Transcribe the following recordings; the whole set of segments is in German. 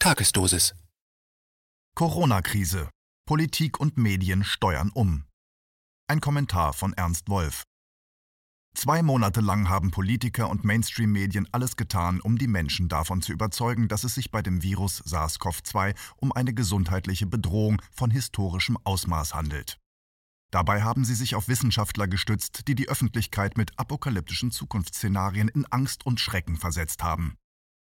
Tagesdosis. Corona-Krise. Politik und Medien steuern um. Ein Kommentar von Ernst Wolf. Zwei Monate lang haben Politiker und Mainstream-Medien alles getan, um die Menschen davon zu überzeugen, dass es sich bei dem Virus SARS-CoV-2 um eine gesundheitliche Bedrohung von historischem Ausmaß handelt. Dabei haben sie sich auf Wissenschaftler gestützt, die die Öffentlichkeit mit apokalyptischen Zukunftsszenarien in Angst und Schrecken versetzt haben.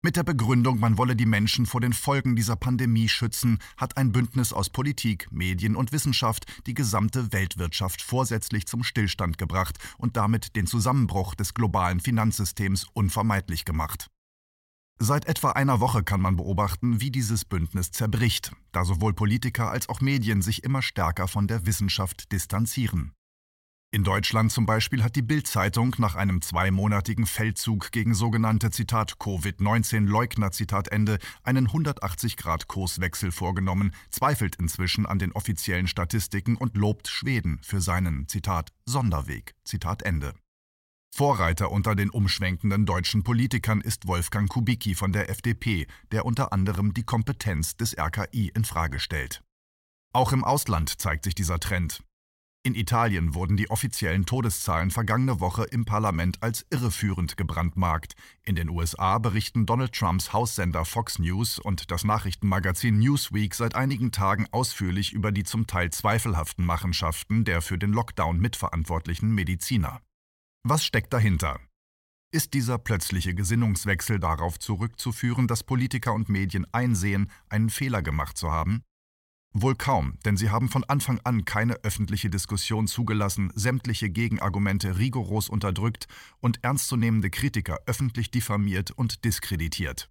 Mit der Begründung, man wolle die Menschen vor den Folgen dieser Pandemie schützen, hat ein Bündnis aus Politik, Medien und Wissenschaft die gesamte Weltwirtschaft vorsätzlich zum Stillstand gebracht und damit den Zusammenbruch des globalen Finanzsystems unvermeidlich gemacht. Seit etwa einer Woche kann man beobachten, wie dieses Bündnis zerbricht, da sowohl Politiker als auch Medien sich immer stärker von der Wissenschaft distanzieren. In Deutschland zum Beispiel hat die Bild-Zeitung nach einem zweimonatigen Feldzug gegen sogenannte Zitat Covid-19-Leugner Zitat Ende einen 180-Grad-Kurswechsel vorgenommen, zweifelt inzwischen an den offiziellen Statistiken und lobt Schweden für seinen Zitat Sonderweg Zitat Ende. Vorreiter unter den umschwenkenden deutschen Politikern ist Wolfgang Kubicki von der FDP, der unter anderem die Kompetenz des RKI in Frage stellt. Auch im Ausland zeigt sich dieser Trend. In Italien wurden die offiziellen Todeszahlen vergangene Woche im Parlament als irreführend gebrandmarkt. In den USA berichten Donald Trumps Haussender Fox News und das Nachrichtenmagazin Newsweek seit einigen Tagen ausführlich über die zum Teil zweifelhaften Machenschaften der für den Lockdown mitverantwortlichen Mediziner. Was steckt dahinter? Ist dieser plötzliche Gesinnungswechsel darauf zurückzuführen, dass Politiker und Medien einsehen, einen Fehler gemacht zu haben? Wohl kaum, denn sie haben von Anfang an keine öffentliche Diskussion zugelassen, sämtliche Gegenargumente rigoros unterdrückt und ernstzunehmende Kritiker öffentlich diffamiert und diskreditiert.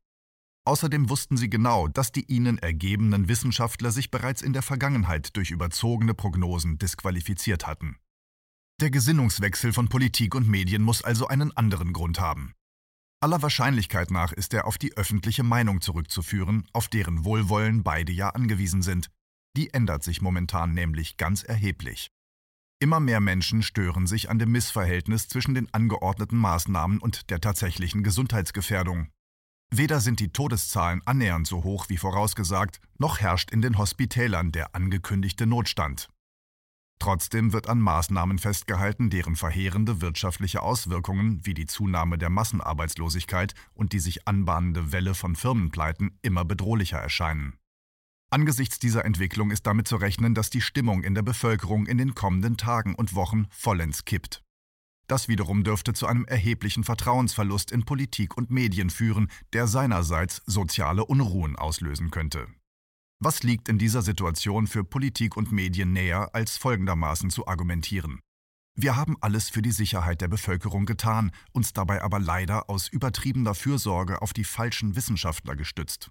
Außerdem wussten sie genau, dass die ihnen ergebenen Wissenschaftler sich bereits in der Vergangenheit durch überzogene Prognosen disqualifiziert hatten. Der Gesinnungswechsel von Politik und Medien muss also einen anderen Grund haben. Aller Wahrscheinlichkeit nach ist er auf die öffentliche Meinung zurückzuführen, auf deren Wohlwollen beide ja angewiesen sind, die ändert sich momentan nämlich ganz erheblich. Immer mehr Menschen stören sich an dem Missverhältnis zwischen den angeordneten Maßnahmen und der tatsächlichen Gesundheitsgefährdung. Weder sind die Todeszahlen annähernd so hoch wie vorausgesagt, noch herrscht in den Hospitälern der angekündigte Notstand. Trotzdem wird an Maßnahmen festgehalten, deren verheerende wirtschaftliche Auswirkungen wie die Zunahme der Massenarbeitslosigkeit und die sich anbahnende Welle von Firmenpleiten immer bedrohlicher erscheinen. Angesichts dieser Entwicklung ist damit zu rechnen, dass die Stimmung in der Bevölkerung in den kommenden Tagen und Wochen vollends kippt. Das wiederum dürfte zu einem erheblichen Vertrauensverlust in Politik und Medien führen, der seinerseits soziale Unruhen auslösen könnte. Was liegt in dieser Situation für Politik und Medien näher, als folgendermaßen zu argumentieren? Wir haben alles für die Sicherheit der Bevölkerung getan, uns dabei aber leider aus übertriebener Fürsorge auf die falschen Wissenschaftler gestützt.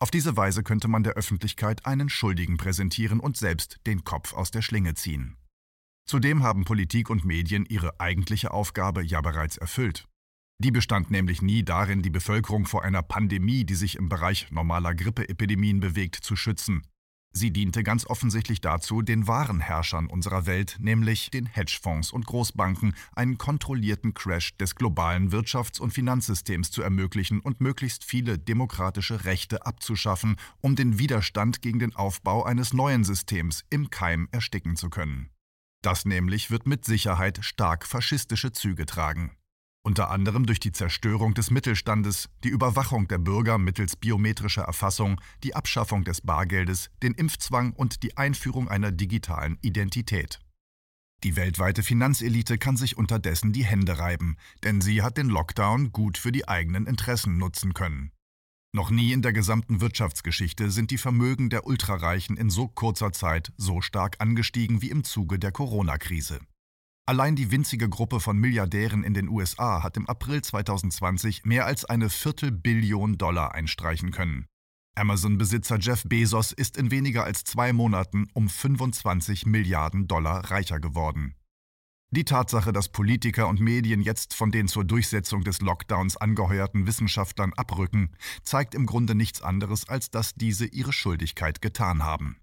Auf diese Weise könnte man der Öffentlichkeit einen Schuldigen präsentieren und selbst den Kopf aus der Schlinge ziehen. Zudem haben Politik und Medien ihre eigentliche Aufgabe ja bereits erfüllt. Die bestand nämlich nie darin, die Bevölkerung vor einer Pandemie, die sich im Bereich normaler Grippeepidemien bewegt, zu schützen. Sie diente ganz offensichtlich dazu, den wahren Herrschern unserer Welt, nämlich den Hedgefonds und Großbanken, einen kontrollierten Crash des globalen Wirtschafts- und Finanzsystems zu ermöglichen und möglichst viele demokratische Rechte abzuschaffen, um den Widerstand gegen den Aufbau eines neuen Systems im Keim ersticken zu können. Das nämlich wird mit Sicherheit stark faschistische Züge tragen unter anderem durch die Zerstörung des Mittelstandes, die Überwachung der Bürger mittels biometrischer Erfassung, die Abschaffung des Bargeldes, den Impfzwang und die Einführung einer digitalen Identität. Die weltweite Finanzelite kann sich unterdessen die Hände reiben, denn sie hat den Lockdown gut für die eigenen Interessen nutzen können. Noch nie in der gesamten Wirtschaftsgeschichte sind die Vermögen der Ultrareichen in so kurzer Zeit so stark angestiegen wie im Zuge der Corona-Krise. Allein die winzige Gruppe von Milliardären in den USA hat im April 2020 mehr als eine Viertelbillion Dollar einstreichen können. Amazon-Besitzer Jeff Bezos ist in weniger als zwei Monaten um 25 Milliarden Dollar reicher geworden. Die Tatsache, dass Politiker und Medien jetzt von den zur Durchsetzung des Lockdowns angeheuerten Wissenschaftlern abrücken, zeigt im Grunde nichts anderes, als dass diese ihre Schuldigkeit getan haben.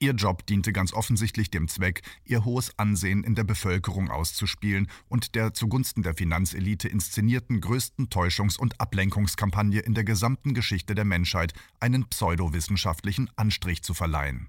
Ihr Job diente ganz offensichtlich dem Zweck, ihr hohes Ansehen in der Bevölkerung auszuspielen und der zugunsten der Finanzelite inszenierten größten Täuschungs- und Ablenkungskampagne in der gesamten Geschichte der Menschheit einen pseudowissenschaftlichen Anstrich zu verleihen.